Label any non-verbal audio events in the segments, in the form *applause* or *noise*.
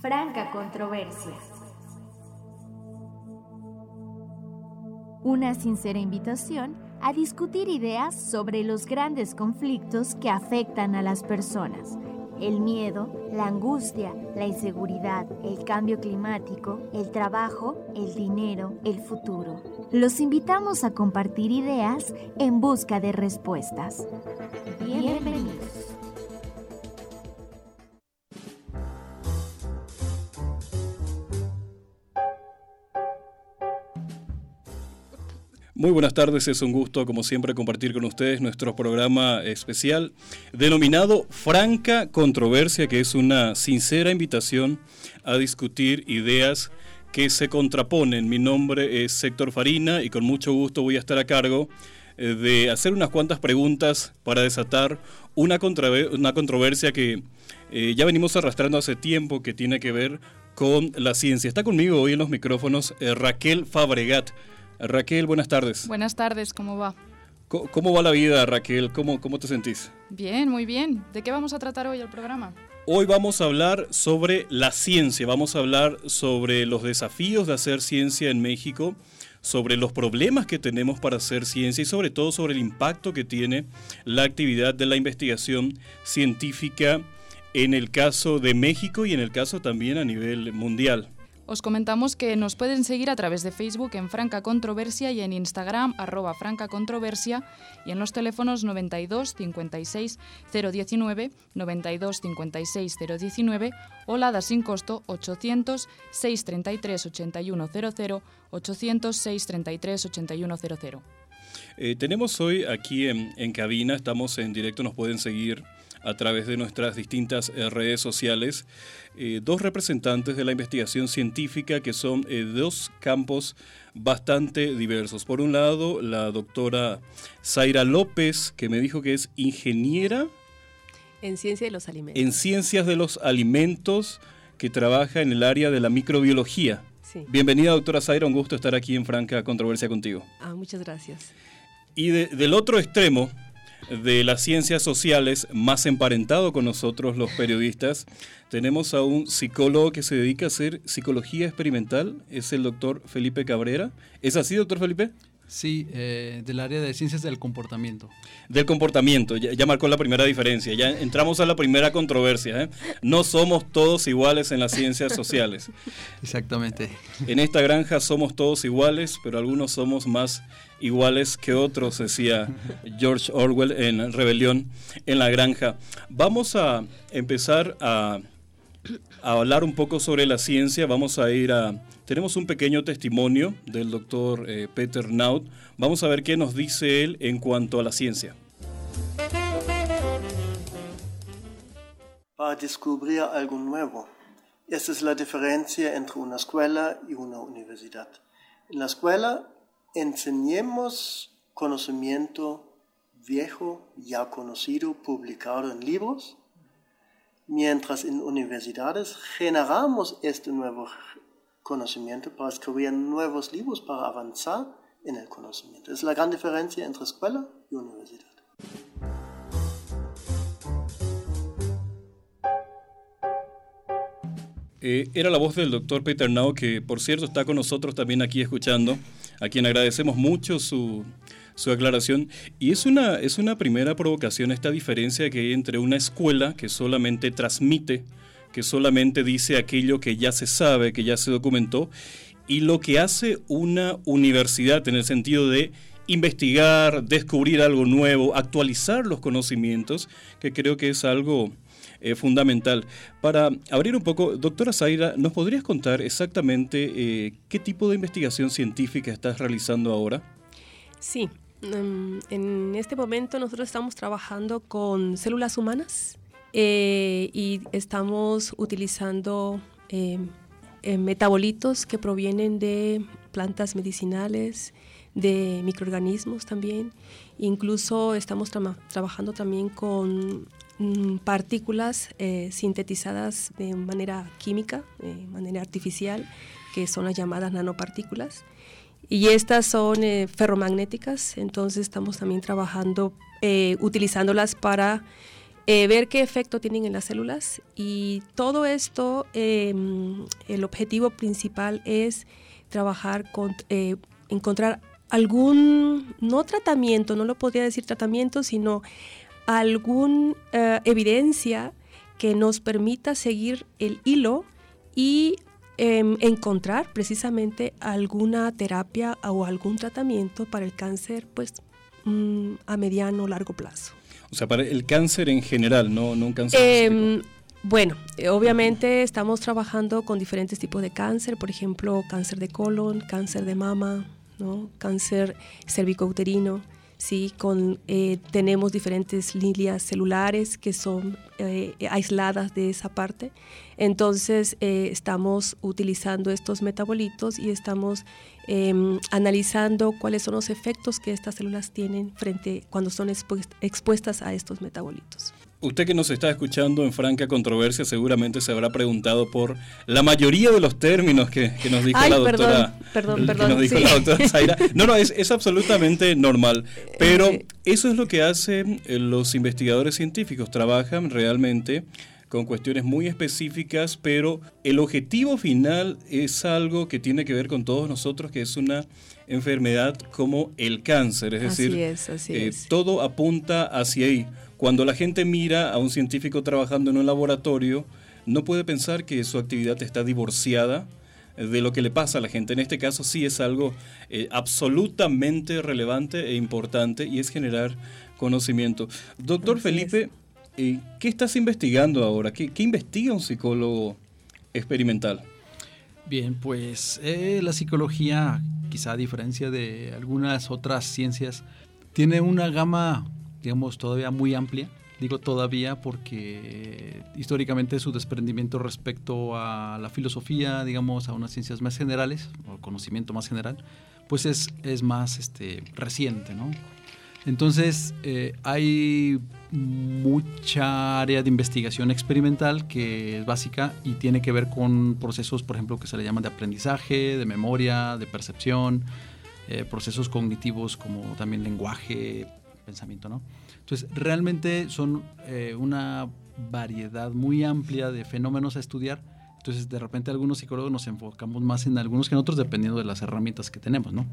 Franca Controversia. Una sincera invitación a discutir ideas sobre los grandes conflictos que afectan a las personas. El miedo, la angustia, la inseguridad, el cambio climático, el trabajo, el dinero, el futuro. Los invitamos a compartir ideas en busca de respuestas. Bienvenidos. Muy buenas tardes, es un gusto como siempre compartir con ustedes nuestro programa especial denominado Franca Controversia, que es una sincera invitación a discutir ideas que se contraponen. Mi nombre es Héctor Farina y con mucho gusto voy a estar a cargo eh, de hacer unas cuantas preguntas para desatar una, una controversia que eh, ya venimos arrastrando hace tiempo que tiene que ver con la ciencia. Está conmigo hoy en los micrófonos eh, Raquel Fabregat. Raquel, buenas tardes. Buenas tardes, ¿cómo va? ¿Cómo, va la vida, Raquel? ¿Cómo, ¿Cómo te sentís? Bien, muy bien. ¿De qué vamos a tratar hoy el programa? Hoy vamos a hablar sobre la ciencia, vamos a hablar sobre los desafíos de hacer ciencia en México, sobre los problemas que tenemos para hacer ciencia y sobre todo sobre el impacto que tiene la actividad de la investigación científica en el caso de México y en el caso también a nivel mundial. Os comentamos que nos pueden seguir a través de Facebook en Franca Controversia y en Instagram arroba Franca Controversia y en los teléfonos 92 56 019, 92 56 019 o la da sin costo 800 633 8100, 800 633 8100. tenemos hoy aquí en, en cabina, estamos en directo, nos pueden seguir a través de nuestras distintas eh, redes sociales, eh, dos representantes de la investigación científica que son eh, dos campos bastante diversos. Por un lado, la doctora Zaira López, que me dijo que es ingeniera. En ciencia de los alimentos. En ciencias de los alimentos, que trabaja en el área de la microbiología. Bienvenida, doctora Zaira, un gusto estar aquí en Franca Controversia contigo. Ah, muchas gracias. Y del otro extremo, de las ciencias sociales, más emparentado con nosotros los periodistas, tenemos a un psicólogo que se dedica a hacer psicología experimental, es el doctor Felipe Cabrera. ¿Es así, doctor Felipe? Sí, eh, del área de ciencias del comportamiento. Del comportamiento, ya, marcó la primera diferencia, ya entramos a la primera controversia. ¿eh? No somos todos iguales en las ciencias sociales. *laughs* Exactamente. En esta granja somos todos iguales, pero algunos somos más iguales que otros, decía George Orwell en Rebelión en la Granja. Vamos a empezar a, hablar un poco sobre la ciencia. Vamos a ir a... Tenemos un pequeño testimonio del doctor eh, Peter Naut. Vamos a ver qué nos dice él en cuanto a la ciencia. Para descubrir algo nuevo. Esta es la diferencia entre una escuela y una universidad. En la escuela enseñemos conocimiento viejo, ya conocido, publicado en libros, mientras en universidades generamos este nuevo conocimiento para escribir nuevos libros, para avanzar en el conocimiento. Es la gran diferencia entre escuela y universidad. Eh, era la voz del doctor Peter Nau, que por cierto está con nosotros también aquí escuchando a quien agradecemos mucho su, aclaración. Y es una, es una primera provocación esta diferencia que hay entre una escuela que solamente transmite, que solamente dice aquello que ya se sabe, que ya se documentó, y lo que hace una universidad en el sentido de investigar, descubrir algo nuevo, actualizar los conocimientos, que creo que es algo eh, fundamental. Para abrir un poco, doctora Zaira, ¿nos podrías contar exactamente eh, qué tipo de investigación científica estás realizando ahora? Sí, mm, en este momento nosotros estamos trabajando con células humanas eh, y estamos utilizando metabolitos que provienen de plantas medicinales, de microorganismos también. Incluso estamos trabajando también con Mm, partículas eh, sintetizadas de manera química, de manera artificial, que son las llamadas nanopartículas. Y estas son eh, ferromagnéticas, entonces estamos también trabajando, eh, utilizándolas para eh, ver qué efecto tienen en las células. Y todo esto, em, el objetivo principal es trabajar con, eh, encontrar algún, no tratamiento, no lo podría decir tratamiento, sino alguna eh, evidencia que nos permita seguir el hilo y em, encontrar precisamente alguna terapia o algún tratamiento para el cáncer pues mm, a mediano o largo plazo. O sea, para el cáncer en general, no, no un cáncer. Em, bueno, obviamente estamos trabajando con diferentes tipos de cáncer, por ejemplo, cáncer de colon, cáncer de mama, ¿no? cáncer cervicouterino. ¿sí? Con, eh, tenemos diferentes líneas celulares que son eh, aisladas de esa parte. Entonces, estamos utilizando estos metabolitos y estamos em, analizando cuáles son los efectos que estas células tienen frente cuando son expuestas a estos metabolitos. Usted que nos está escuchando en franca controversia seguramente se habrá preguntado por la mayoría de los términos que, nos dijo la doctora. Perdón, perdón, nos dijo la doctora Zaira. No, no, es, es absolutamente normal. Pero eh, eso es lo que hacen eh, los investigadores científicos. Trabajan realmente con cuestiones muy específicas, pero el objetivo final es algo que tiene que ver con todos nosotros, que es una enfermedad como el cáncer. Es decir, eh, todo apunta hacia ahí. Cuando la gente mira a un científico trabajando en un laboratorio, no puede pensar que su actividad está divorciada de lo que le pasa a la gente. En este caso sí es algo eh, absolutamente relevante e importante y es generar conocimiento. Doctor Felipe, ¿qué estás investigando ahora? ¿Qué, investiga un psicólogo experimental? Bien, pues eh, la psicología, quizá a diferencia de algunas otras ciencias, tiene una gama digamos, todavía muy amplia. Digo todavía porque históricamente su desprendimiento respecto a la filosofía, digamos, a unas ciencias más generales, o conocimiento más general, pues es, es más este, reciente, ¿no? Entonces, eh, hay mucha área de investigación experimental que es básica y tiene que ver con procesos, por ejemplo, que se le llaman de aprendizaje, de memoria, de percepción, eh, procesos cognitivos como también lenguaje, pensamiento, ¿no? Entonces, realmente son eh, una variedad muy amplia de fenómenos a estudiar. Entonces, de repente algunos psicólogos nos enfocamos más en algunos que en otros dependiendo de las herramientas que tenemos, ¿no?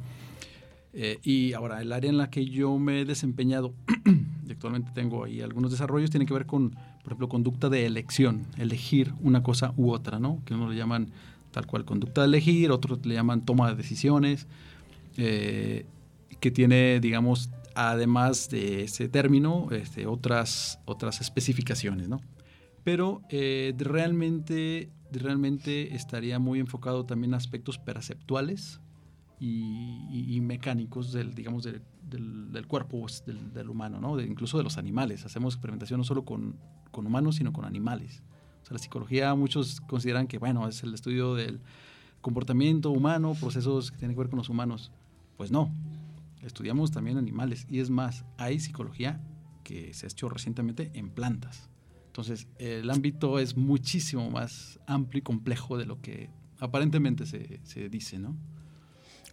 Eh, y ahora, el área en la que yo me he desempeñado, *clears throat* y actualmente tengo ahí algunos desarrollos, tiene que ver con, por ejemplo, conducta de elección, elegir una cosa u otra, ¿no? Que uno le llaman tal cual conducta de elegir, otros le llaman toma de decisiones, eh, que tiene, digamos, además de ese término, este, otras, otras especificaciones, ¿no? Pero eh, realmente, realmente estaría muy enfocado también a aspectos perceptuales y, mecánicos del, digamos, del, del, cuerpo pues, del, humano, ¿no? incluso de los animales. Hacemos experimentación no solo con, con humanos, sino con animales. O sea, la psicología, muchos consideran que, bueno, es el estudio del comportamiento humano, procesos que tienen que ver con los humanos. Pues no, estudiamos también animales y es más, hay psicología que se ha hecho recientemente en plantas. Entonces, el ámbito es muchísimo más amplio y complejo de lo que aparentemente se, se dice, ¿no?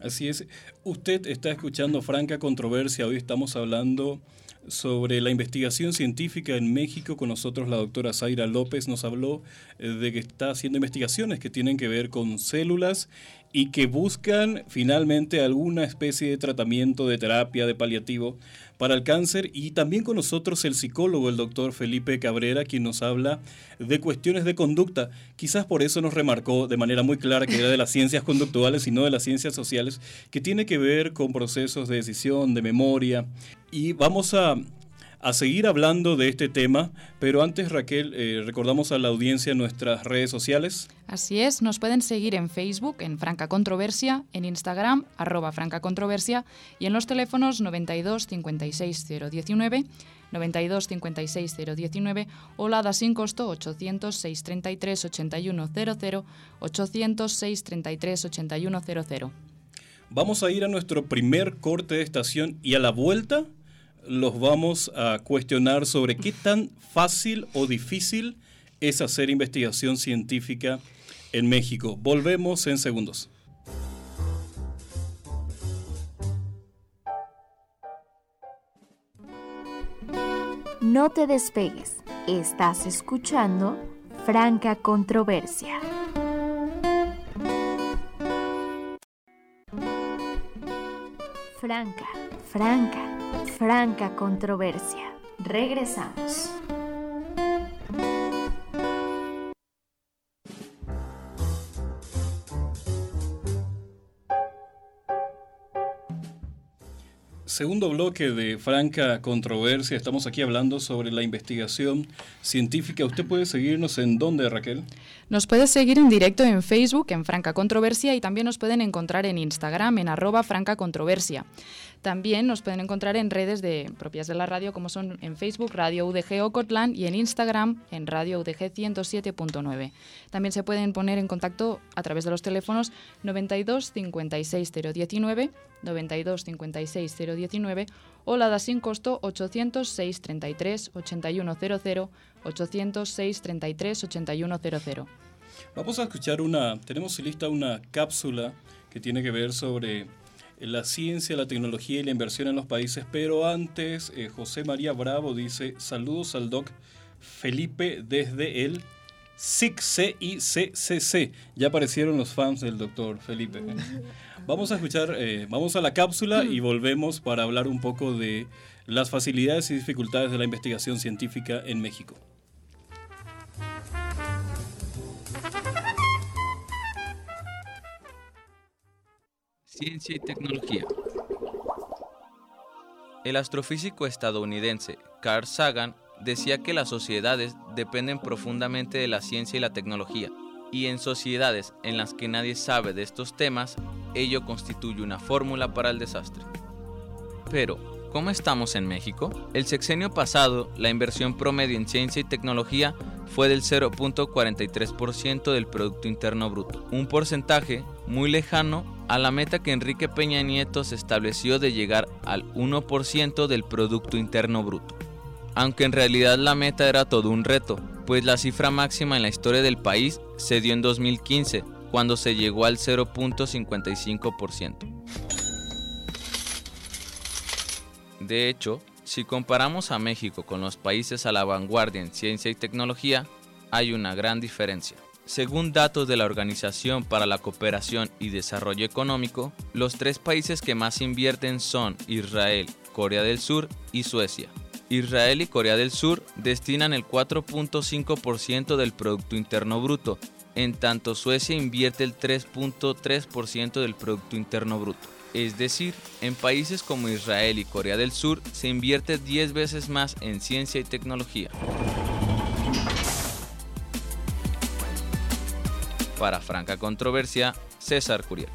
Así es. Usted está escuchando Franca Controversia. Hoy estamos hablando sobre la investigación científica en México. Con nosotros la doctora Zaira López nos habló eh, de que está haciendo investigaciones que tienen que ver con células y que buscan finalmente alguna especie de tratamiento, de terapia, de paliativo para el cáncer. Y también con nosotros el psicólogo, el doctor Felipe Cabrera, quien nos habla de cuestiones de conducta. Quizás por eso nos remarcó de manera muy clara que era de las ciencias conductuales y no de las ciencias sociales, que tiene que ver con procesos de decisión, de memoria. Y vamos a a seguir hablando de este tema, pero antes Raquel, eh, recordamos a la audiencia nuestras redes sociales. Así es, nos pueden seguir en Facebook, en Franca Controversia, en Instagram, arroba Franca Controversia, y en los teléfonos 92 56 019, 92 56 019 o la da sin costo 800 633 8100, 800 633 8100. Vamos a ir a nuestro primer corte de estación y a la vuelta los vamos a cuestionar sobre qué tan fácil o difícil es hacer investigación científica en México. Volvemos en segundos. No te despegues. Estás escuchando Franca Controversia. Franca, franca, franca controversia. Regresamos. Segundo bloque de Franca Controversia. Estamos aquí hablando sobre la investigación científica. ¿Usted puede seguirnos en dónde, Raquel? Nos puede seguir en directo en Facebook, en Franca Controversia, y también nos pueden encontrar en Instagram, en arroba Franca Controversia. También nos pueden encontrar en redes de, propias de la radio, como son en Facebook, Radio UDG Ocotlan, y en Instagram, en Radio UDG 107.9. También se pueden poner en contacto a través de los teléfonos 92 56 019, 92 56 019 o la da sin costo 806 33 8100, 806 33 8100. Vamos a escuchar una, tenemos lista una cápsula que tiene que ver sobre la ciencia, la tecnología y la inversión en los países, pero antes eh, José María Bravo dice saludos al doc Felipe desde el SICC Ya aparecieron los fans del doctor Felipe. *laughs* Vamos a escuchar, eh, vamos a la cápsula y volvemos para hablar un poco de las facilidades y dificultades de la investigación científica en México. Ciencia y tecnología. El astrofísico estadounidense Carl Sagan decía que las sociedades dependen profundamente de la ciencia y la tecnología, y en sociedades en las que nadie sabe de estos temas, ello constituye una fórmula para el desastre. Pero, ¿cómo estamos en México? El sexenio pasado, la inversión promedio en ciencia y tecnología fue del 0.43% del Producto Interno Bruto, un porcentaje muy lejano a la meta que Enrique Peña Nieto se estableció de llegar al 1% del Producto Interno Bruto. Aunque en realidad la meta era todo un reto, pues la cifra máxima en la historia del país se dio en 2015, cuando se llegó al 0.55%. De hecho, si comparamos a México con los países a la vanguardia en ciencia y tecnología, hay una gran diferencia. Según datos de la Organización para la Cooperación y Desarrollo Económico, los tres países que más invierten son Israel, Corea del Sur y Suecia. Israel y Corea del Sur destinan el 4.5% del Producto Interno Bruto, en tanto Suecia invierte el 3.3% del Producto Interno Bruto. Es decir, en países como Israel y Corea del Sur se invierte 10 veces más en ciencia y tecnología. Para Franca Controversia, César Curiel.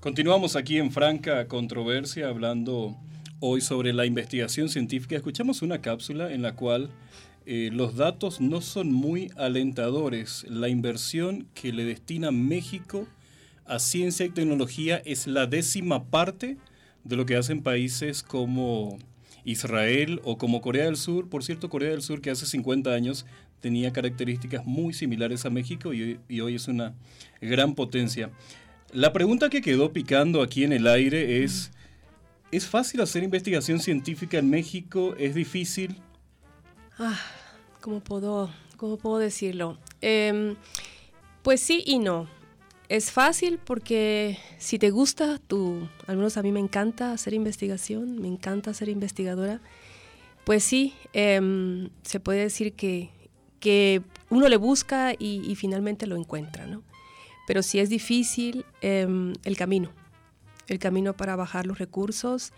Continuamos aquí en Franca Controversia hablando hoy sobre la investigación científica. Escuchamos una cápsula en la cual eh, los datos no son muy alentadores. La inversión que le destina México a ciencia y tecnología es la décima parte de lo que hacen países como Israel o como Corea del Sur. Por cierto, Corea del Sur que hace 50 años tenía características muy similares a México y, hoy es una gran potencia. La pregunta que quedó picando aquí en el aire es, ¿es fácil hacer investigación científica en México? ¿Es difícil? Ah, ¿cómo puedo, cómo puedo decirlo? Em, pues sí y no. Es fácil porque si te gusta, tú, al menos a mí me encanta hacer investigación, me encanta ser investigadora, pues sí, em, se puede decir que, que, uno le busca y, finalmente lo encuentra, ¿no? Pero sí es difícil em, el camino, el camino para bajar los recursos,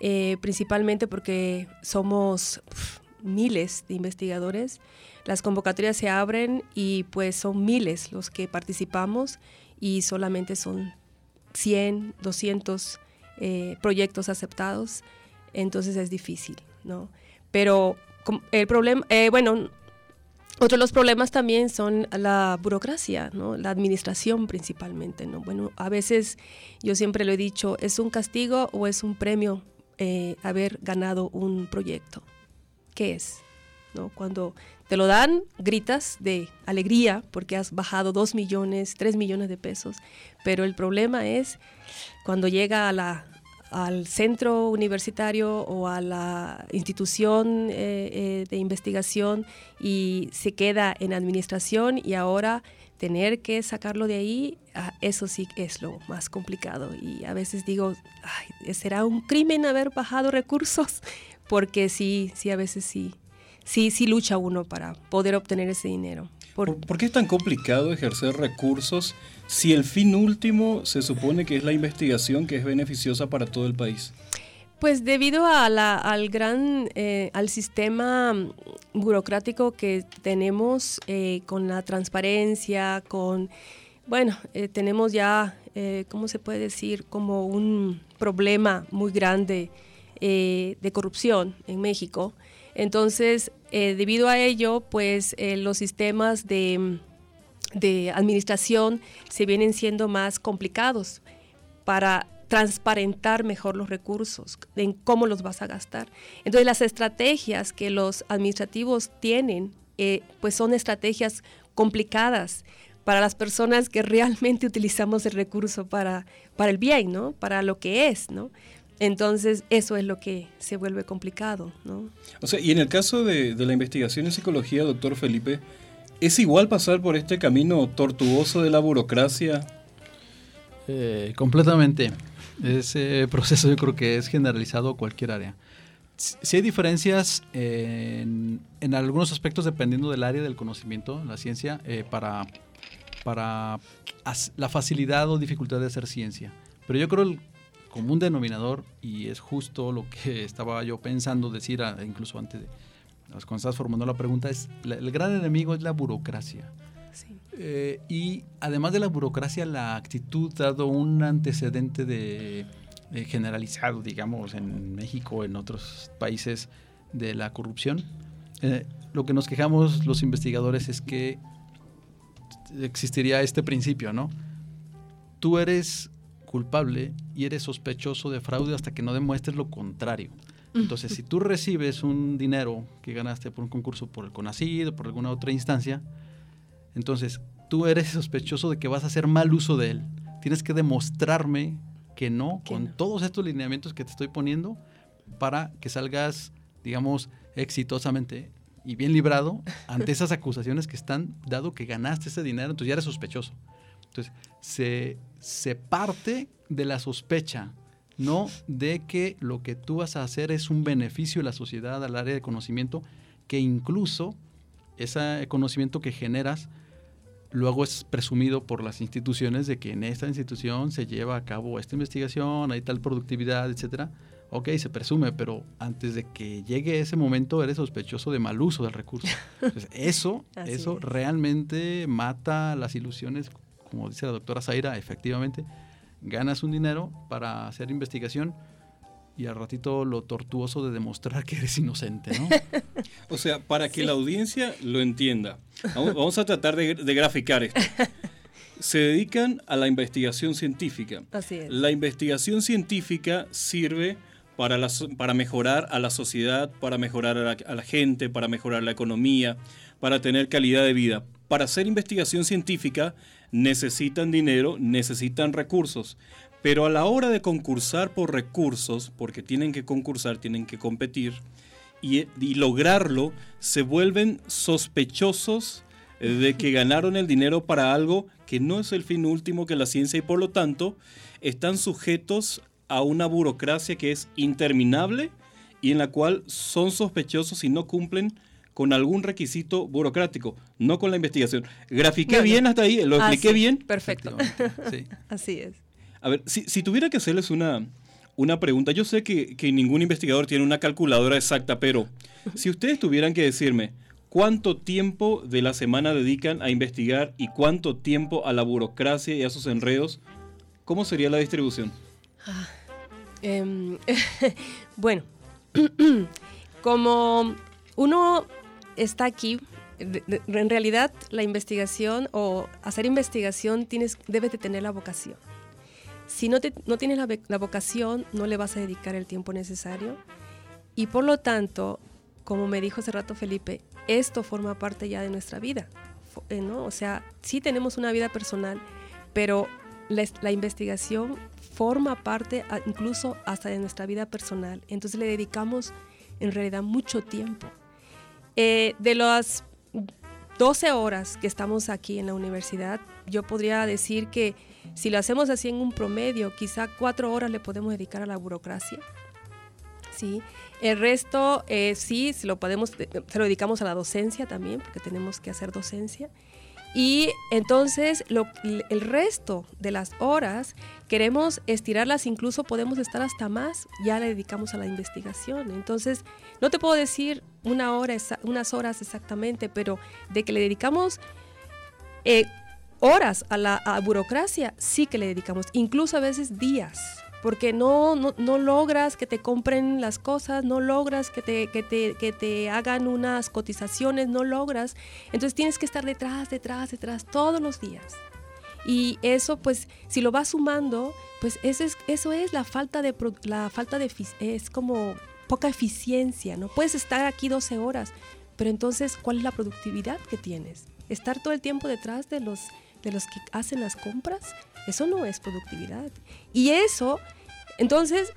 eh, principalmente porque somos miles de investigadores, las convocatorias se abren y pues son miles los que participamos y solamente son 100, 200 eh, proyectos aceptados, entonces es difícil, ¿no? Pero el problema, eh, bueno, otro de los problemas también son la burocracia, ¿no? La administración principalmente, ¿no? Bueno, a veces yo siempre lo he dicho, ¿es un castigo o es un premio eh, haber ganado un proyecto? ¿Qué es? ¿No? Cuando te lo dan, gritas de alegría porque has bajado 2 millones, 3 millones de pesos, pero el problema es cuando llega a la, al centro universitario o a la institución eh, eh, de investigación y se queda en administración y ahora tener que sacarlo de ahí, ah, eso sí es lo más complicado. Y a veces digo, ¿será un crimen haber bajado recursos? *laughs* Porque sí, sí, a veces sí, sí, sí lucha uno para poder obtener ese dinero. ¿Por, qué es tan complicado ejercer recursos si el fin último se supone que es la investigación que es beneficiosa para todo el país? Pues debido a la, al gran, eh, al sistema burocrático que tenemos eh, con la transparencia, con, bueno, eh, tenemos ya, ¿cómo se puede decir? Como un problema muy grande de corrupción en México. Entonces, eh, debido a ello, pues eh, los sistemas de, administración se vienen siendo más complicados para transparentar mejor los recursos, en cómo los vas a gastar. Entonces, las estrategias que los administrativos tienen, eh, pues son estrategias complicadas para las personas que *laughs* realmente utilizamos el recurso para, para el bien, ¿no? Para lo que es, ¿no? Entonces, eso es lo que se vuelve complicado, ¿no? O sea, y en el caso de, la investigación en psicología, doctor Felipe, ¿es igual pasar por este camino tortuoso de la burocracia? Eh, completamente. Ese proceso yo creo que es generalizado a cualquier área. Sí hay diferencias en, algunos aspectos dependiendo del área del conocimiento, la ciencia, eh, para, para la facilidad o dificultad de hacer ciencia. Pero yo creo común denominador, y es justo lo que *laughs* estaba yo pensando decir incluso antes de, cuando estás formando la pregunta, es el gran enemigo es la burocracia. Eh, y además de la burocracia, la actitud, dado un antecedente de, generalizado, digamos, en México, en otros países, de la corrupción, eh, lo que nos quejamos los investigadores es que existiría este principio, ¿no? Tú eres culpable y eres sospechoso de fraude hasta que no demuestres lo contrario. Entonces, si tú recibes un dinero que ganaste por un concurso por el CONACID o por alguna otra instancia, entonces tú eres sospechoso de que vas a hacer mal uso de él. Tienes que demostrarme que no, con todos estos lineamientos que te estoy poniendo, para que salgas, digamos, exitosamente y bien librado ante *laughs* esas acusaciones que están, dado que ganaste ese dinero, entonces ya eres sospechoso. Entonces, se, se parte de la sospecha, no de que lo que tú vas a hacer es un beneficio a la sociedad, al área de conocimiento, que incluso ese conocimiento que generas luego es presumido por las instituciones de que en esta institución se lleva a cabo esta investigación, hay tal productividad, etcétera. Ok, se presume, pero antes de que llegue ese momento eres sospechoso de mal uso del recurso. *laughs* eso, eso realmente mata las ilusiones como dice la doctora Zaira, efectivamente, ganas un dinero para hacer investigación y al ratito lo tortuoso de demostrar que eres inocente, ¿no? *laughs* o sea, para que la audiencia lo entienda, vamos, a tratar de, graficar esto. Se dedican a la investigación científica. Así es. La investigación científica sirve para, para mejorar a la sociedad, para mejorar a la gente, para mejorar la economía, para tener calidad de vida. Para hacer investigación científica necesitan dinero, necesitan recursos, pero a la hora de concursar por recursos, porque tienen que concursar, tienen que competir, y, lograrlo, se vuelven sospechosos eh, de que ganaron el dinero para algo que no es el fin último que la ciencia y por lo tanto están sujetos a una burocracia que es interminable y en la cual son sospechosos y no cumplen con algún requisito burocrático, no con la investigación. Grafiqué bien hasta ahí, lo expliqué bien. Perfecto. *laughs* Así es. A ver, si, tuviera que hacerles una, una pregunta, yo sé que, ningún investigador tiene una calculadora exacta, pero si ustedes tuvieran que decirme cuánto tiempo de la semana dedican a investigar y cuánto tiempo a la burocracia y a sus enredos, ¿cómo sería la distribución? Ah, em, *laughs* bueno, *clears throat* como uno está aquí. En realidad, la investigación o hacer investigación tienes, debes de tener la vocación. Si no, no tienes la, vocación, no le vas a dedicar el tiempo necesario. Y por lo tanto, como me dijo hace rato Felipe, esto forma parte ya de nuestra vida, eh, ¿no? O sea, sí tenemos una vida personal, pero la, investigación forma parte incluso hasta de nuestra vida personal. Entonces le dedicamos en realidad mucho tiempo. Eh, de las 12 horas que estamos aquí en la universidad, yo podría decir que si lo hacemos así en un promedio, quizá cuatro horas le podemos dedicar a la burocracia. ¿sí? El resto, eh, sí, se lo, podemos, se lo dedicamos a la docencia también, porque tenemos que hacer docencia. Y entonces lo, el resto de las horas queremos estirarlas, incluso podemos estar hasta más, ya le dedicamos a la investigación. Entonces, no te puedo decir una hora, unas horas exactamente, pero de que le dedicamos eh, horas a la burocracia, sí que le dedicamos, incluso a veces días porque no, no, logras que te compren las cosas, no logras que te, que, te, que te hagan unas cotizaciones, no logras. Entonces tienes que estar detrás, detrás, detrás, todos los días. Y eso, pues, si lo vas sumando, pues eso es, eso es la falta de, la falta de, es como poca eficiencia, ¿no? Puedes estar aquí 12 horas, pero entonces, ¿cuál es la productividad que tienes? Estar todo el tiempo detrás de los, de los que hacen las compras, eso no es productividad. Y eso, entonces,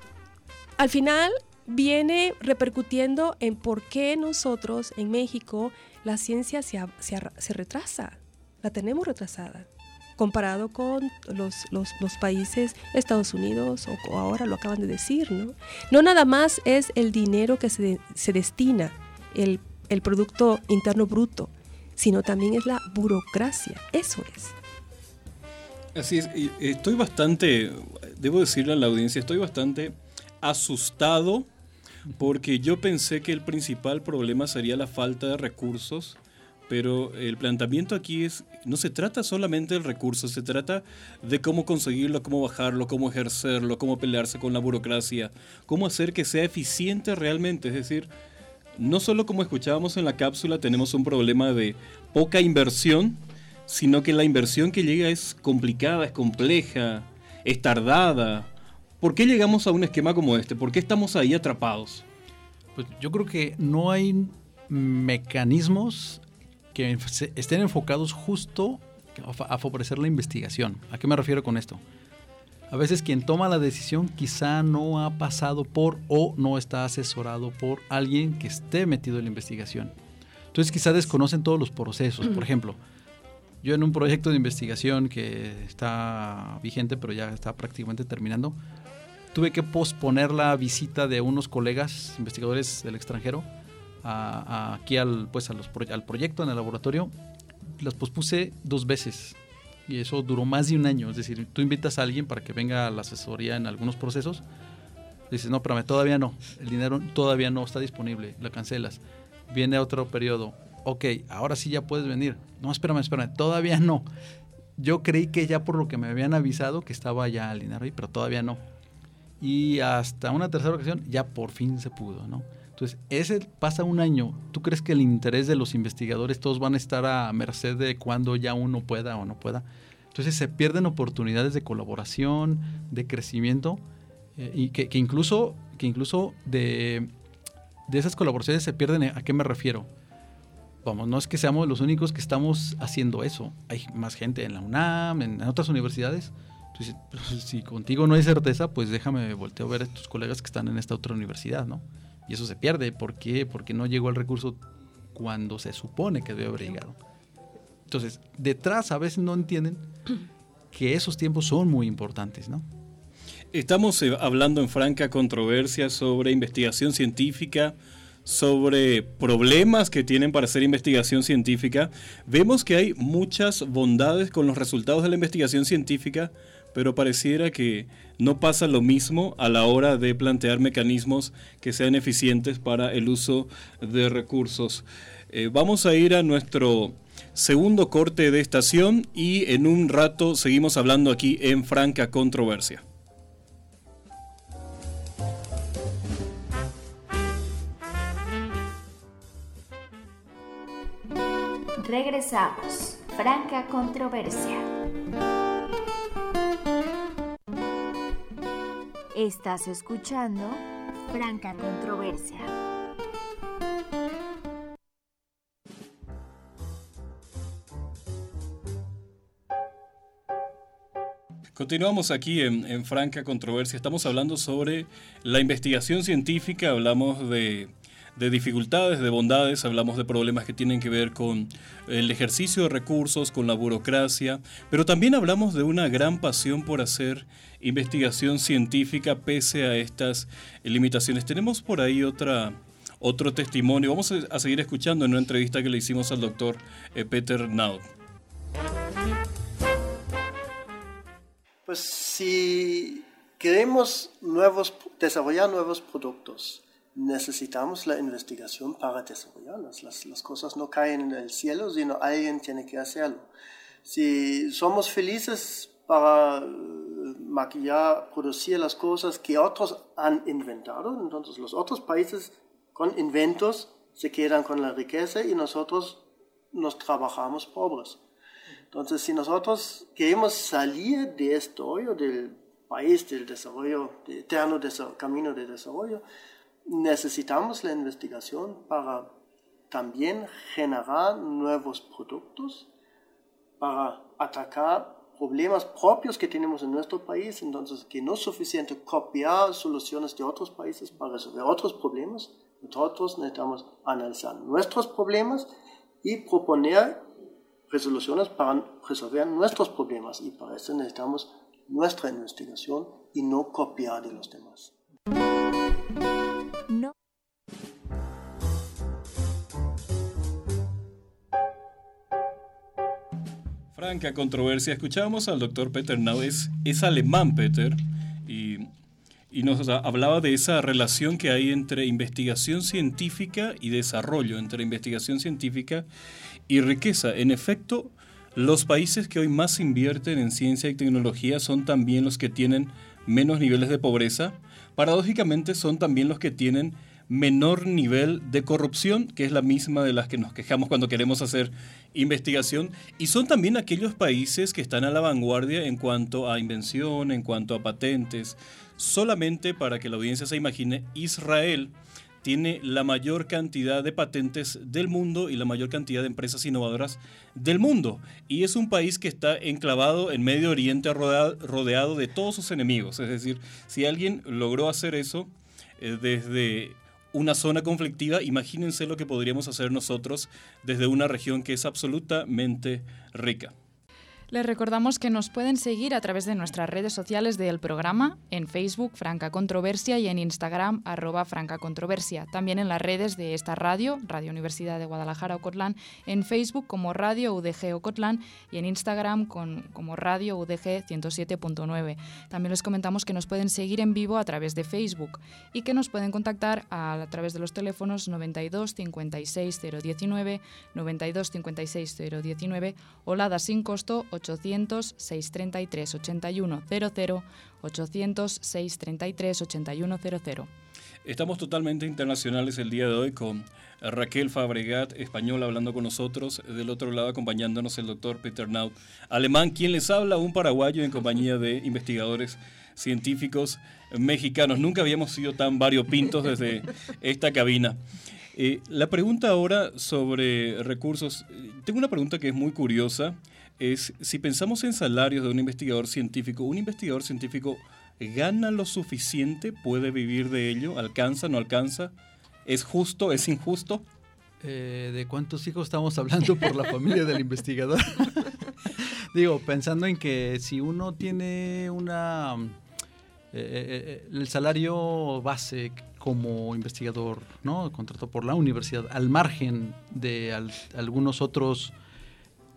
al final viene repercutiendo en por qué nosotros en México la ciencia se, se, retrasa, la tenemos retrasada comparado con los, los, países Estados Unidos o, ahora lo acaban de decir, ¿no? No nada más es el dinero que se, se destina, el, el, Producto Interno Bruto, sino también es la burocracia, eso es. Así es, estoy bastante, debo decirle a la audiencia, estoy bastante asustado porque yo pensé que el principal problema sería la falta de recursos, pero el planteamiento aquí es, no se trata solamente del recurso, se trata de cómo conseguirlo, cómo bajarlo, cómo ejercerlo, cómo pelearse con la burocracia, cómo hacer que sea eficiente realmente, es decir, no solo como escuchábamos en la cápsula tenemos un problema de poca inversión, sino que la inversión que llega es complicada, es compleja, es tardada. ¿Por qué llegamos a un esquema como este? ¿Por qué estamos ahí atrapados? Pues yo creo que no hay mecanismos que estén enfocados justo a favorecer la investigación. ¿A qué me refiero con esto? A veces quien toma la decisión quizá no ha pasado por o no está asesorado por alguien que esté metido en la investigación. Entonces quizá desconocen todos los procesos. Por ejemplo, yo en un proyecto de investigación que está vigente, pero ya está prácticamente terminando, tuve que posponer la visita de unos colegas investigadores del extranjero aquí al, pues, al proyecto en el laboratorio. Las pospuse dos veces y eso duró más de un año. Es decir, tú invitas a alguien para que venga a la asesoría en algunos procesos. Dices, no, espérame, todavía no. El dinero todavía no está disponible. Lo cancelas. Viene otro periodo ok, ahora sí ya puedes venir. No, espérame, espérame, todavía no. Yo creí que ya por lo que me habían avisado que estaba ya el dinero ahí, pero todavía no. Y hasta una tercera ocasión ya por fin se pudo, ¿no? Entonces, ese pasa un año. ¿Tú crees que el interés de los investigadores todos van a estar a merced de cuando ya uno pueda o no pueda? Entonces se pierden oportunidades de colaboración, de crecimiento, eh, y que, incluso, que incluso de, de esas colaboraciones se pierden. ¿A qué me refiero? vamos, no es que seamos los únicos que estamos haciendo eso. Hay más gente en la UNAM, en, otras universidades. Entonces, si contigo no hay certeza, pues déjame volteo a ver a tus colegas que están en esta otra universidad, ¿no? Y eso se pierde. ¿Por qué? Porque no llegó el recurso cuando se supone que debe haber llegado. Entonces, detrás a veces no entienden que esos tiempos son muy importantes, ¿no? Estamos eh, hablando en franca controversia sobre investigación científica, sobre problemas que tienen para hacer investigación científica, vemos que hay muchas bondades con los resultados de la investigación científica, pero pareciera que no pasa lo mismo a la hora de plantear mecanismos que sean eficientes para el uso de recursos. Eh, vamos a ir a nuestro segundo corte de estación y en un rato seguimos hablando aquí en Franca Controversia. Regresamos. Franca controversia. Estás escuchando Franca Controversia. Continuamos aquí en, en, Franca Controversia. Estamos hablando sobre la investigación científica, hablamos de de, dificultades, de bondades, hablamos de problemas que tienen que ver con el ejercicio de recursos, con la burocracia, pero también hablamos de una gran pasión por hacer investigación científica pese a estas limitaciones. Tenemos por ahí otra, otro testimonio. Vamos a seguir escuchando en una entrevista que le hicimos al doctor eh, Peter Naud. Pues si queremos nuevos, desarrollar nuevos productos, necesitamos la investigación para desarrollarlos. Las, las cosas no caen en el cielo, sino alguien tiene que hacerlo. Si somos felices para eh, maquillar, producir las cosas que otros han inventado, entonces los otros países con inventos se quedan con la riqueza y nosotros nos trabajamos pobres. Entonces, si nosotros queremos salir de esto, del país del desarrollo, de eterno camino de desarrollo, necesitamos la investigación para también generar nuevos productos, para atacar problemas propios que tenemos en nuestro país, entonces que no es suficiente copiar soluciones de otros países para resolver otros problemas, nosotros necesitamos analizar nuestros problemas y proponer resoluciones para resolver nuestros problemas y para eso necesitamos nuestra investigación y no copiar de los demás. No. Franca controversia. Escuchábamos al doctor Peter Nau, es, alemán Peter, y, y nos hablaba de esa relación que hay entre investigación científica y desarrollo, entre investigación científica y riqueza. En efecto, los países que hoy más invierten en ciencia y tecnología son también los que tienen menos niveles de pobreza. Paradójicamente son también los que tienen menor nivel de corrupción, que es la misma de las que nos quejamos cuando queremos hacer investigación, y son también aquellos países que están a la vanguardia en cuanto a invención, en cuanto a patentes. Solamente para que la audiencia se imagine, Israel tiene la mayor cantidad de patentes del mundo y la mayor cantidad de empresas innovadoras del mundo. Y es un país que está enclavado en Medio Oriente rodeado, de todos sus enemigos. Es decir, si alguien logró hacer eso eh, desde una zona conflictiva, imagínense lo que podríamos hacer nosotros desde una región que es absolutamente rica. Les recordamos que nos pueden seguir a través de nuestras redes sociales del programa, en Facebook Franca Controversia y en Instagram arroba Franca Controversia. También en las redes de esta radio, Radio Universidad de Guadalajara Ocotlán, en Facebook como Radio UDG Ocotlán y en Instagram con, como Radio UDG 107.9. También les comentamos que nos pueden seguir en vivo a través de Facebook y que nos pueden contactar a, través de los teléfonos 92 56 019, 92 56 019 o LADA sin costo 800 633 8100 800 633 8100. Estamos totalmente internacionales el día de hoy con Raquel Fabregat, española, hablando con nosotros. Del otro lado, acompañándonos el doctor Peter Naut, alemán, quien les habla, un paraguayo en compañía de investigadores científicos mexicanos. Nunca habíamos sido tan variopintos desde esta cabina. Eh, la pregunta ahora sobre recursos, tengo una pregunta que es muy curiosa es si pensamos en salarios de un investigador científico, ¿un investigador científico gana lo suficiente? ¿Puede vivir de ello? ¿Alcanza? ¿No alcanza? ¿Es justo? ¿Es injusto? Eh, ¿De cuántos hijos estamos hablando por la familia del investigador? *laughs* Digo, pensando en que si uno tiene una... Eh, eh, el salario base como investigador, ¿no? Contratado por la universidad, al margen de algunos otros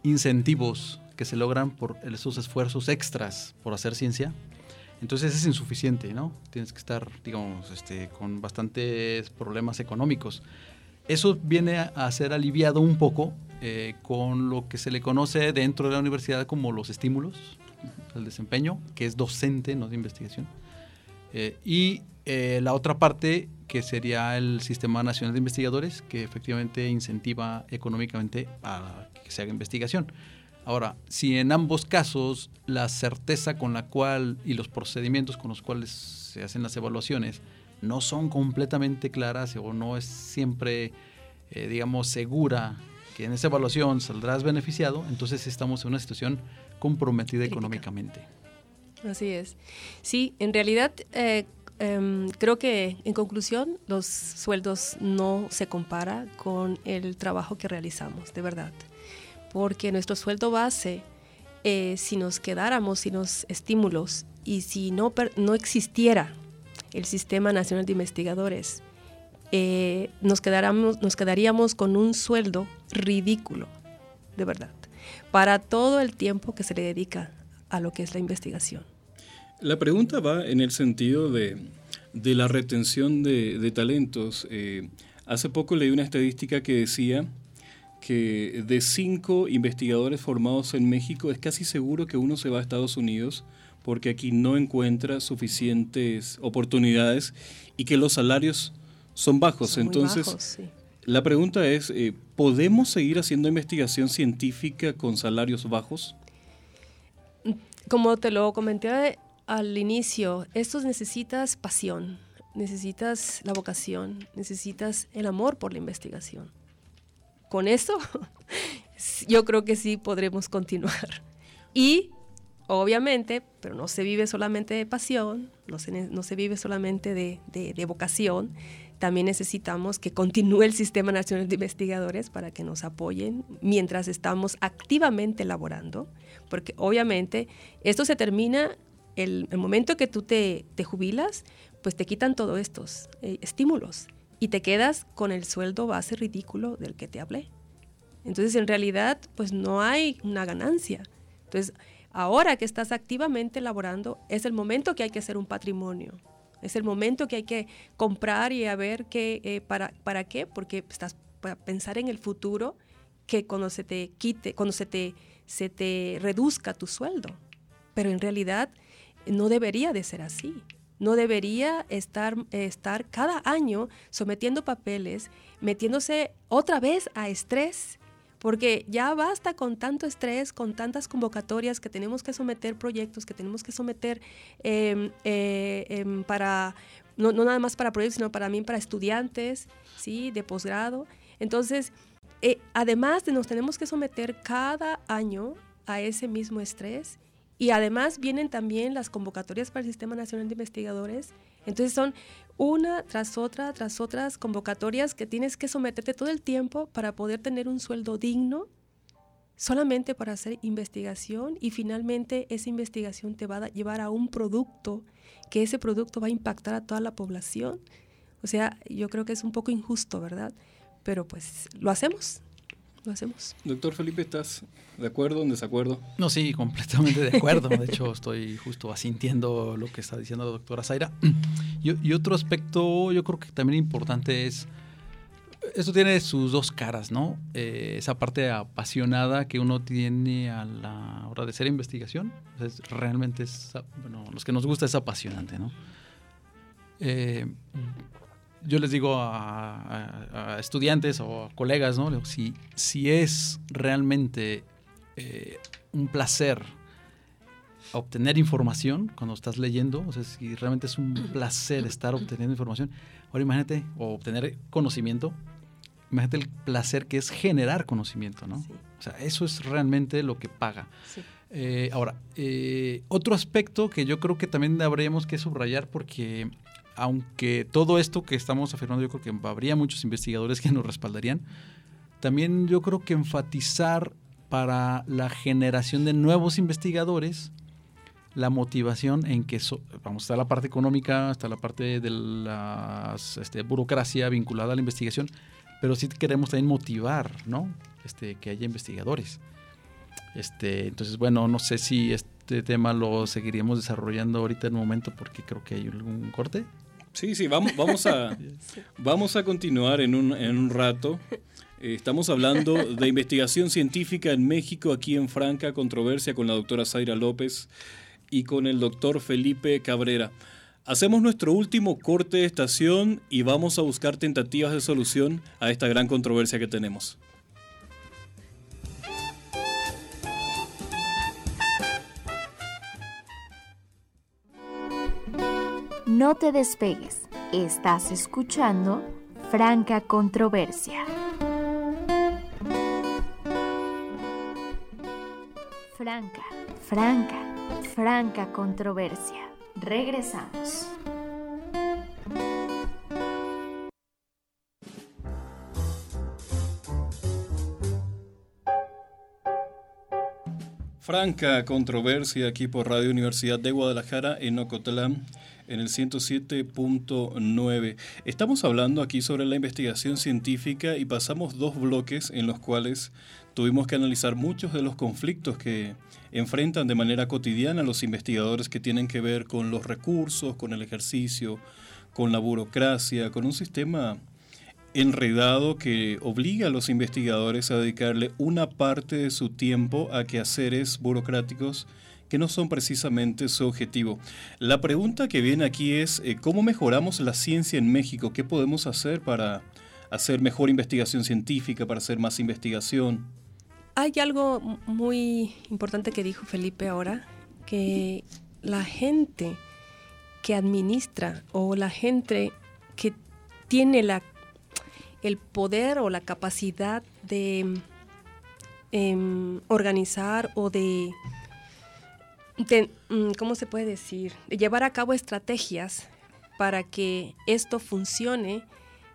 incentivos que se logran por esos esfuerzos extras por hacer ciencia, entonces es insuficiente, ¿no? Tienes que estar, digamos, este, con bastantes problemas económicos. Eso viene a ser aliviado un poco eh, con lo que se le conoce dentro de la universidad como los estímulos al desempeño, que es docente, no de investigación. Eh, y eh, la otra parte, que sería el Sistema Nacional de Investigadores, que efectivamente incentiva económicamente a que se haga investigación. Ahora, si en ambos casos la certeza con la cual y los procedimientos con los cuales se hacen las evaluaciones no son completamente claras o no es siempre, eh, digamos, segura que en esa evaluación saldrás beneficiado, entonces estamos en una situación comprometida económicamente. Así es. Sí, en realidad eh, em, creo que en conclusión los sueldos no se compara con el trabajo que realizamos, de verdad. Porque nuestro sueldo base, eh, si nos quedáramos sin los estímulos y si no, no existiera el Sistema Nacional de Investigadores, eh, nos, quedáramos, nos quedaríamos con un sueldo ridículo, de verdad, para todo el tiempo que se le dedica a lo que es la investigación. La pregunta va en el sentido de, la retención de, talentos. Eh, hace poco leí una estadística que decía que de cinco investigadores formados en México es casi seguro que uno se va a Estados Unidos porque aquí no encuentra suficientes oportunidades y que los salarios son bajos. Entonces, la pregunta es, eh, ¿podemos seguir haciendo investigación científica con salarios bajos? Como te lo comenté al inicio, esto necesitas pasión, necesitas la vocación, necesitas el amor por la investigación. Con eso, *laughs* yo creo que sí podremos continuar. Y obviamente, pero no se vive solamente de pasión, no se, no se vive solamente de, de, vocación, también necesitamos que continúe el Sistema Nacional de Investigadores para que nos apoyen mientras estamos activamente elaborando, porque obviamente esto se termina el, el momento que tú te, jubilas, pues te quitan todos estos eh, estímulos y te quedas con el sueldo base ridículo del que te hablé. Entonces, en realidad, pues no hay una ganancia. Entonces, Ahora que estás activamente elaborando, es el momento que hay que hacer un patrimonio. Es el momento que hay que comprar y a ver qué, eh, para, para qué, porque estás para pensar en el futuro que cuando se te quite, cuando se te, se te reduzca tu sueldo. Pero en realidad no debería de ser así. No debería estar, estar cada año sometiendo papeles, metiéndose otra vez a estrés porque ya basta con tanto estrés, con tantas convocatorias que tenemos que someter proyectos, que tenemos que someter em, eh, em, para, no, nada más para proyectos, sino para mí, para estudiantes, ¿sí? De posgrado. Entonces, eh, además de nos tenemos que someter cada año a ese mismo estrés y además vienen también las convocatorias para el Sistema Nacional de Investigadores. Entonces son una tras otra, tras otras convocatorias que tienes que someterte todo el tiempo para poder tener un sueldo digno, solamente para hacer investigación y finalmente esa investigación te va a llevar a un producto, que ese producto va a impactar a toda la población. O sea, yo creo que es un poco injusto, ¿verdad? Pero pues lo hacemos lo hacemos. Doctor Felipe, ¿estás de acuerdo o en desacuerdo? No, sí, completamente de acuerdo. De hecho, estoy justo asintiendo lo que está diciendo la doctora Zaira. Y, otro aspecto, yo creo que también importante es, esto tiene sus dos caras, ¿no? Eh, esa parte apasionada que uno tiene a la hora de hacer investigación. realmente es, bueno, los que nos gusta es apasionante, ¿no? Eh, yo les digo a, estudiantes o colegas, ¿no? Si, si es realmente eh, un placer obtener información cuando estás leyendo, o sea, si realmente es un *clears throat* placer estar obteniendo información, ahora imagínate, o obtener conocimiento, imagínate el placer que es generar conocimiento, ¿no? O sea, eso es realmente lo que paga. Eh, ahora, eh, otro aspecto que yo creo que también habríamos que subrayar porque aunque todo esto que estamos afirmando, yo creo que habría muchos investigadores que nos respaldarían, también yo creo que enfatizar para la generación de nuevos investigadores la motivación en que, vamos, está la parte económica, está la parte de la este, burocracia vinculada a la investigación, pero sí queremos también motivar, ¿no? Este, que haya investigadores. Este, entonces, bueno, no sé si este tema lo seguiríamos desarrollando ahorita en un momento porque creo que hay algún corte. Sí, sí, vamos, vamos, a, *laughs* vamos a continuar en un, en un rato. Eh, estamos hablando de investigación científica en México, aquí en Franca Controversia, con la doctora Zaira López y con el doctor Felipe Cabrera. Hacemos nuestro último corte de estación y vamos a buscar tentativas de solución a esta gran controversia que tenemos. No te despegues. Estás escuchando Franca Controversia. Franca, franca, Franca Controversia. Regresamos. Franca controversia aquí por Radio Universidad de Guadalajara en Ocotlán en el 107.9. Estamos hablando aquí sobre la investigación científica y pasamos dos bloques en los cuales tuvimos que analizar muchos de los conflictos que enfrentan de manera cotidiana los investigadores que tienen que ver con los recursos, con el ejercicio, con la burocracia, con un sistema enredado que obliga a los investigadores a dedicarle una parte de su tiempo a quehaceres burocráticos que no son precisamente su objetivo. La pregunta que viene aquí es, eh, ¿cómo mejoramos la ciencia en México? ¿Qué podemos hacer para hacer mejor investigación científica, para hacer más investigación? Hay algo muy importante que dijo Felipe ahora, que la gente que administra o la gente que tiene la, el poder o la capacidad de em, organizar o de Mm, ¿cómo se puede decir? De llevar a cabo estrategias para que esto funcione,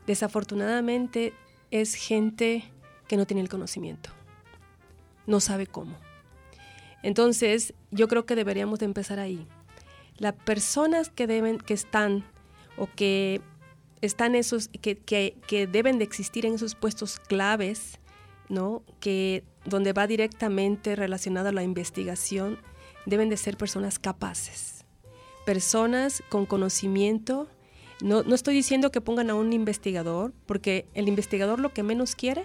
desafortunadamente es gente que no tiene el conocimiento, no sabe cómo. Entonces, yo creo que deberíamos de empezar ahí. Las personas que deben, que están o que están esos, que, que, que deben de existir en esos puestos claves, ¿no? Que donde va directamente relacionada la investigación, deben de ser personas capaces, personas con conocimiento. No, no estoy diciendo que pongan a un investigador, porque el investigador lo que menos quiere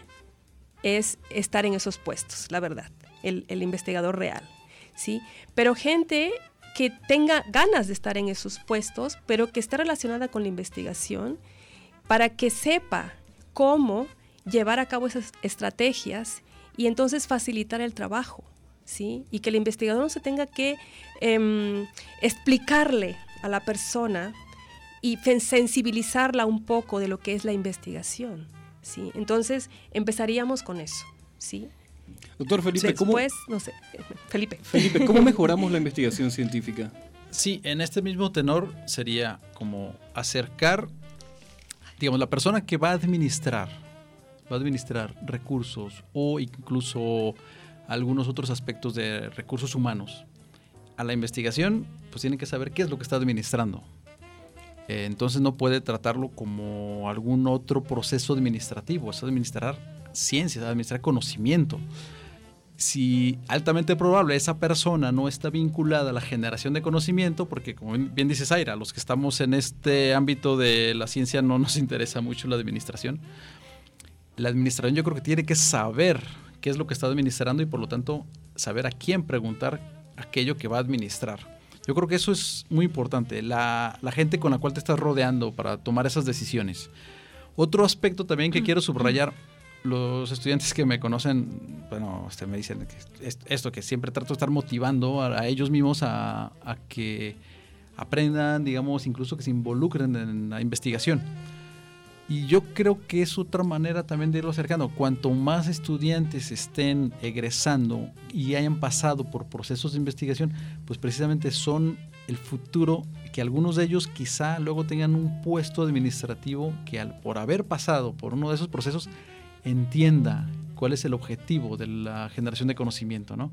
es estar en esos puestos, la verdad, el, el investigador real, ¿sí? Pero gente que tenga ganas de estar en esos puestos, pero que esté relacionada con la investigación, para que sepa cómo llevar a cabo esas estrategias y entonces facilitar el trabajo. Y que el investigador no se tenga que em, explicarle a la persona y sensibilizarla un poco de lo que es la investigación, ¿sí? Entonces, empezaríamos con eso, ¿sí? Doctor Felipe, ¿cómo, no sé, Felipe. Felipe, ¿cómo *laughs* mejoramos la investigación científica? Sí, en este mismo tenor sería como acercar, digamos, la persona que va a administrar, va a administrar recursos o incluso algunos otros aspectos de recursos humanos. A la investigación, pues tiene que saber qué es lo que está administrando. Eh, entonces no puede tratarlo como algún otro proceso administrativo, es administrar ciencia, es administrar conocimiento. Si altamente probable esa persona no está vinculada a la generación de conocimiento, porque como bien dice Zaira, los que estamos en este ámbito de la ciencia no nos *laughs* interesa mucho la administración, la administración yo creo que tiene que saber qué es lo que está administrando y por lo tanto saber a quién preguntar aquello que va a administrar. Yo creo que eso es muy importante, la, gente con la cual te estás rodeando para tomar esas decisiones. Otro aspecto también que quiero subrayar, los estudiantes que me conocen, bueno, este, me dicen que esto, que siempre trato de estar motivando a, ellos mismos a, a, que aprendan, digamos, incluso que se involucren en la investigación. Y yo creo que es otra manera también de irlo acercando. Cuanto más estudiantes estén egresando y hayan pasado por procesos de investigación, pues precisamente son el futuro que algunos de ellos quizá luego tengan un puesto administrativo que al, por haber pasado por uno de esos procesos entienda cuál es el objetivo de la generación de conocimiento, ¿no?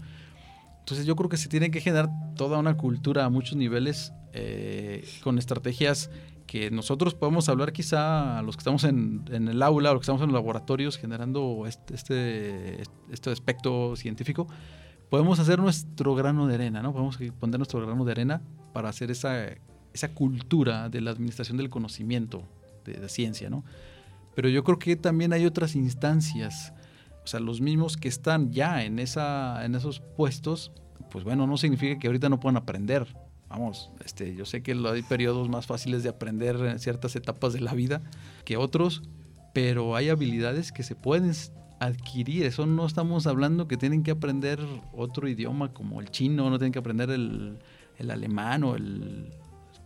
Entonces yo creo que se tiene que generar toda una cultura a muchos niveles eh, con estrategias que nosotros podemos hablar quizá a los que estamos en, el aula o los que estamos en los laboratorios generando este, este, este, aspecto científico, podemos hacer nuestro grano de arena, ¿no? Podemos poner nuestro grano de arena para hacer esa, esa cultura de la administración del conocimiento, de, ciencia, ¿no? Pero yo creo que también hay otras instancias, o sea, los mismos que están ya en, esa, en esos puestos, pues bueno, no significa que ahorita no puedan aprender, vamos, este, yo sé que hay periodos más fáciles de aprender en ciertas etapas de la vida que otros, pero hay habilidades que se pueden adquirir. Eso no estamos hablando que tienen que aprender otro idioma como el chino, no tienen que aprender el, alemán o el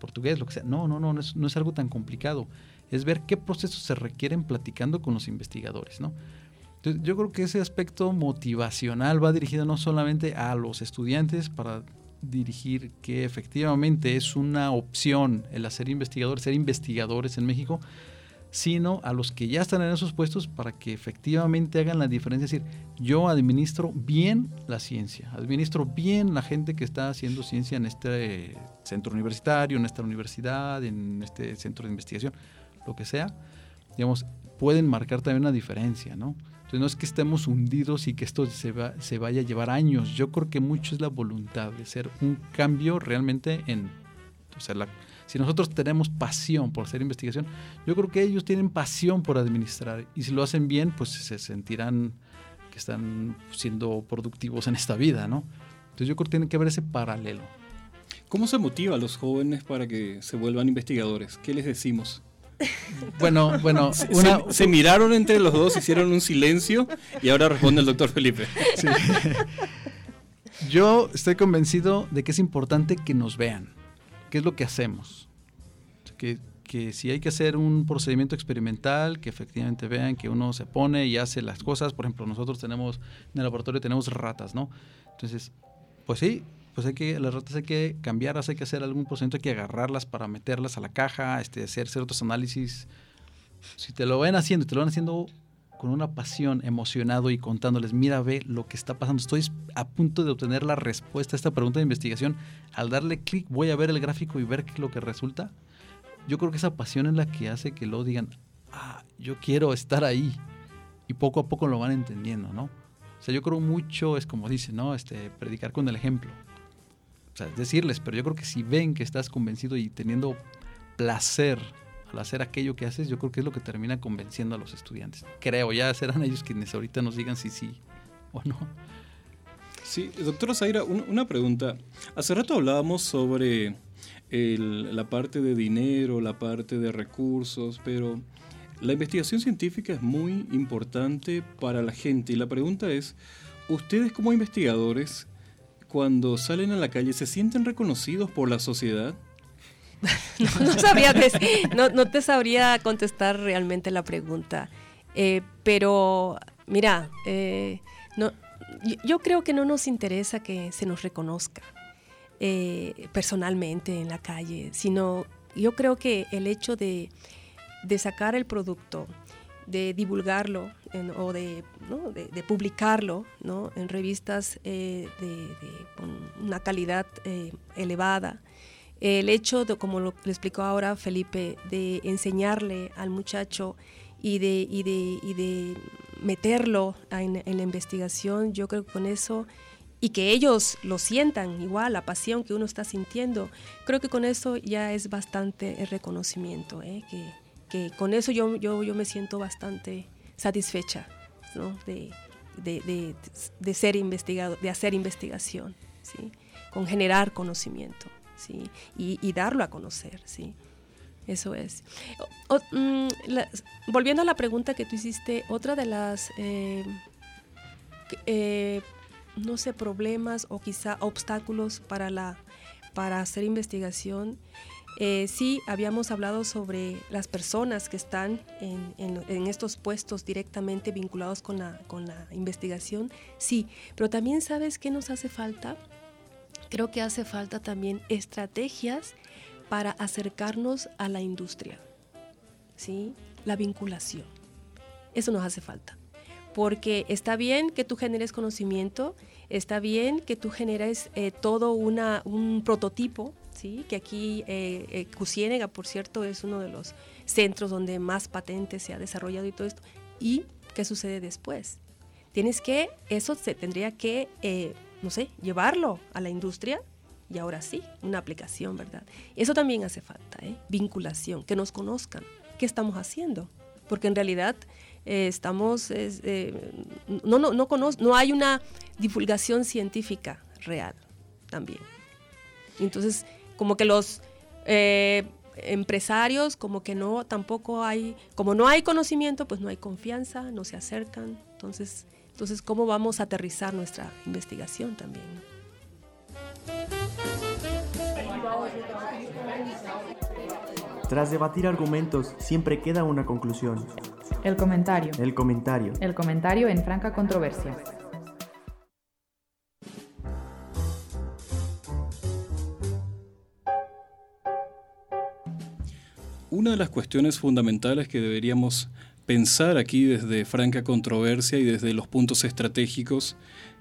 portugués, lo que sea. No, no, no, no es, no es algo tan complicado. Es ver qué procesos se requieren platicando con los investigadores, ¿no? yo creo que ese aspecto motivacional va dirigido no solamente a los estudiantes para dirigir que efectivamente es una opción el hacer investigadores, ser investigadores en México, sino a los que ya están en esos puestos para que efectivamente hagan la diferencia. Es decir, yo administro bien la ciencia, administro bien la gente que está haciendo ciencia en este centro universitario, en esta universidad, en este centro de investigación, lo que sea, digamos, pueden marcar también una diferencia, ¿no? No es que estemos hundidos y que esto se, va, se vaya a llevar años. Yo creo que mucho es la voluntad de ser un cambio realmente en, o si nosotros tenemos pasión por hacer investigación, yo creo que ellos tienen pasión por administrar y si lo hacen bien, pues se sentirán que están siendo productivos en esta vida, ¿no? Entonces yo creo que tiene que haber ese paralelo. ¿Cómo se motiva a los jóvenes para que se vuelvan investigadores? ¿Qué les decimos? Bueno, bueno, *laughs* se, miraron entre los dos, hicieron un silencio y ahora responde el doctor Felipe. Yo estoy convencido de que es importante que nos vean. ¿Qué es lo que hacemos? Que, que si hay que hacer un procedimiento experimental, que efectivamente vean que uno se pone y hace las cosas. Por ejemplo, nosotros tenemos, en el laboratorio tenemos ratas, ¿no? Entonces, pues sí, pues hay que, las ratas hay que cambiarlas, hay que hacer algún procedimiento, hay que agarrarlas para meterlas a la caja, este, hacer ciertos análisis. Si te lo ven haciendo te lo van haciendo con una pasión, emocionado y contándoles, mira, ve lo que está pasando, estoy a punto de obtener la respuesta a esta pregunta de investigación, al darle clic voy a ver el gráfico y ver qué es lo que resulta. Yo creo que esa pasión es la que hace que luego digan, ah, yo quiero estar ahí. Y poco a poco lo van entendiendo, ¿no? O sea, yo creo mucho, es como dice, ¿no? Este, predicar con el ejemplo. O sea, decirles, pero yo creo que si ven que estás convencido y teniendo placer al hacer aquello que haces, yo creo que es lo que termina convenciendo a los estudiantes. Creo, ya serán ellos quienes ahorita nos digan si sí o no. Sí, doctora Zaira, una pregunta. Hace rato hablábamos sobre la parte de dinero, la parte de recursos, pero la investigación científica es muy importante para la gente y la pregunta es, ¿ustedes como investigadores, cuando salen a la calle, se sienten reconocidos por la sociedad? *laughs* no, te sabría contestar realmente la pregunta. Eh, pero, mira, eh, no, yo, creo que no nos interesa que se nos reconozca eh, personalmente en la calle, sino yo creo que el hecho de, sacar el producto, de divulgarlo o de, publicarlo en revistas de, con una calidad elevada, el hecho de, como lo, le explicó ahora Felipe, de enseñarle al muchacho y de, y de, de meterlo en, la investigación, yo creo que con eso, y que ellos lo sientan igual, la pasión que uno está sintiendo, creo que con eso ya es bastante el reconocimiento, ¿eh? que, con eso yo, yo, yo me siento bastante satisfecha de, de, ser investigado, de hacer investigación, ¿sí? con generar conocimiento. ¿sí? Y, darlo a conocer, ¿sí? Eso es. Mm, volviendo a la pregunta que tú hiciste, otra de las, eh, eh, no sé, problemas o quizá obstáculos para, la, para hacer investigación, eh, sí habíamos hablado sobre las personas que están en, en, estos puestos directamente vinculados con la, con la investigación, sí, pero también sabes qué nos hace falta creo que hace falta también estrategias para acercarnos a la industria, ¿sí? La vinculación. Eso nos hace falta. Porque está bien que tú generes conocimiento, está bien que tú generes eh, todo una, un prototipo, ¿sí? que aquí eh, eh por cierto, es uno de los centros donde más patentes se ha desarrollado y todo esto. ¿Y qué sucede después? Tienes que, eso se tendría que eh, no sé, llevarlo a la industria y ahora sí, una aplicación, ¿verdad? Eso también hace falta, ¿eh? vinculación, que nos conozcan, qué estamos haciendo, porque en realidad eh, estamos, eh, no, no, no, no hay una divulgación científica real también. Entonces, como que los eh, empresarios, como que no, tampoco hay, como no hay conocimiento, pues no hay confianza, no se acercan, entonces entonces, ¿cómo vamos a aterrizar nuestra investigación también? Tras debatir argumentos, siempre queda una conclusión. El comentario. El comentario. El comentario en franca controversia. Una de las cuestiones fundamentales que deberíamos pensar aquí desde franca controversia y desde los puntos estratégicos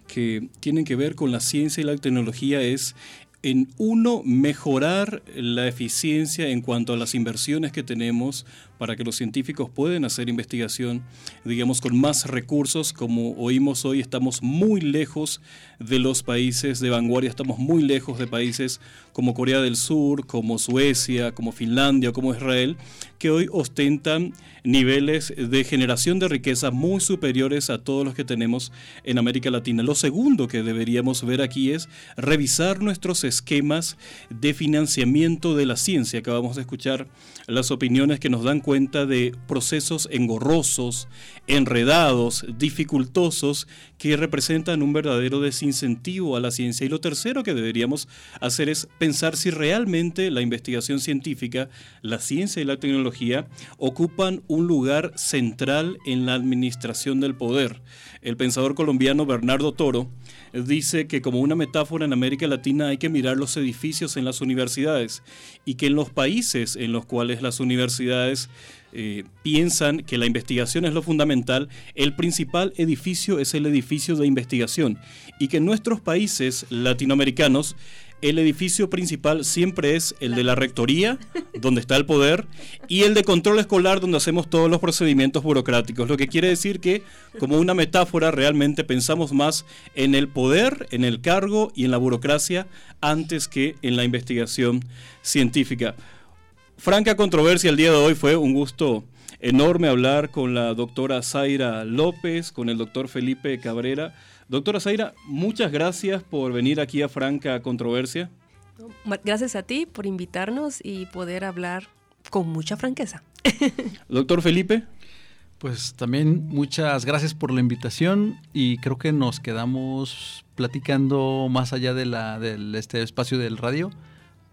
que tienen que ver con la ciencia y la tecnología es en uno, mejorar la eficiencia en cuanto a las inversiones que tenemos para que los científicos puedan hacer investigación, digamos, con más recursos. Como oímos hoy, estamos muy lejos de los países de vanguardia, estamos muy lejos de países como Corea del Sur, como Suecia, como Finlandia, como Israel, que hoy ostentan niveles de generación de riqueza muy superiores a todos los que tenemos en América Latina. Lo segundo que deberíamos ver aquí es revisar nuestros esquemas de financiamiento de la ciencia. Acabamos de escuchar las opiniones que nos dan cuenta cuenta de procesos engorrosos, enredados, dificultosos, que representan un verdadero desincentivo a la ciencia. Y lo tercero que deberíamos hacer es pensar si realmente la investigación científica, la ciencia y la tecnología ocupan un lugar central en la administración del poder. El pensador colombiano Bernardo Toro dice que como una metáfora en América Latina hay que mirar los edificios en las universidades y que en los países en los cuales las universidades eh, piensan que la investigación es lo fundamental, el principal edificio es el edificio de investigación y que en nuestros países latinoamericanos el edificio principal siempre es el de la rectoría, donde está el poder, y el de control escolar, donde hacemos todos los procedimientos burocráticos. Lo que quiere decir que, como una metáfora, realmente pensamos más en el poder, en el cargo y en la burocracia antes que en la investigación científica. Franca controversia el día de hoy fue un gusto enorme hablar con la doctora Zaira López, con el doctor Felipe Cabrera. Doctora Zaira, muchas gracias por venir aquí a Franca Controversia. Gracias a ti por invitarnos y poder hablar con mucha franqueza. *laughs* Doctor Felipe. Pues también muchas gracias por la invitación y creo que nos quedamos platicando más allá de, la, de este espacio del radio.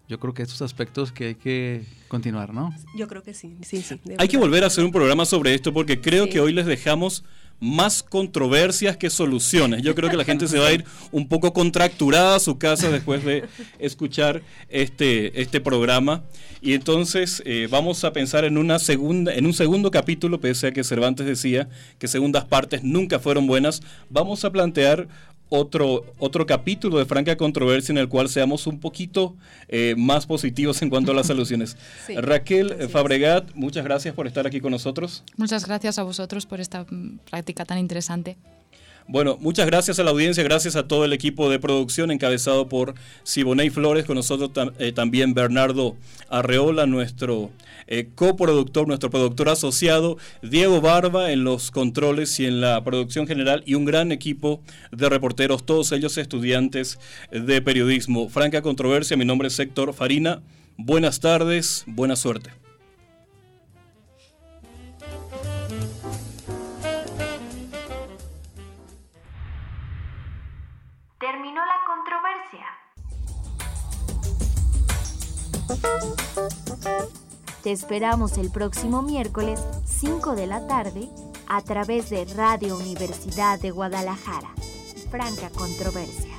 Yo creo que estos aspectos que hay que continuar, ¿no? Yo creo que sí, sí, sí. Hay que volver a hacer un programa sobre esto porque creo que hoy les dejamos más controversias que soluciones. Yo creo que la gente se va a ir un poco contracturada a su casa después de escuchar este, este programa. Y entonces eh, vamos a pensar en, una segunda, en un segundo capítulo, pese a que Cervantes decía que segundas partes nunca fueron buenas, vamos a plantear otro, otro capítulo de franca controversia en el cual seamos un poquito eh, más positivos en cuanto a las *laughs* soluciones. Raquel Fabregat, muchas gracias por estar aquí con nosotros. Muchas gracias a vosotros por esta mm, práctica tan interesante. Bueno, muchas gracias a la audiencia, gracias a todo el equipo de producción encabezado por Siboney Flores, con nosotros eh, también Bernardo Arreola, nuestro eh, coproductor, nuestro productor asociado, Diego Barba en los controles y en la producción general y un gran equipo de reporteros, todos ellos estudiantes de periodismo. Franca Controversia, mi nombre es Héctor Farina. Buenas tardes, buena suerte. Te esperamos el próximo miércoles 5 de la tarde a través de Radio Universidad de Guadalajara. Franca Controversia.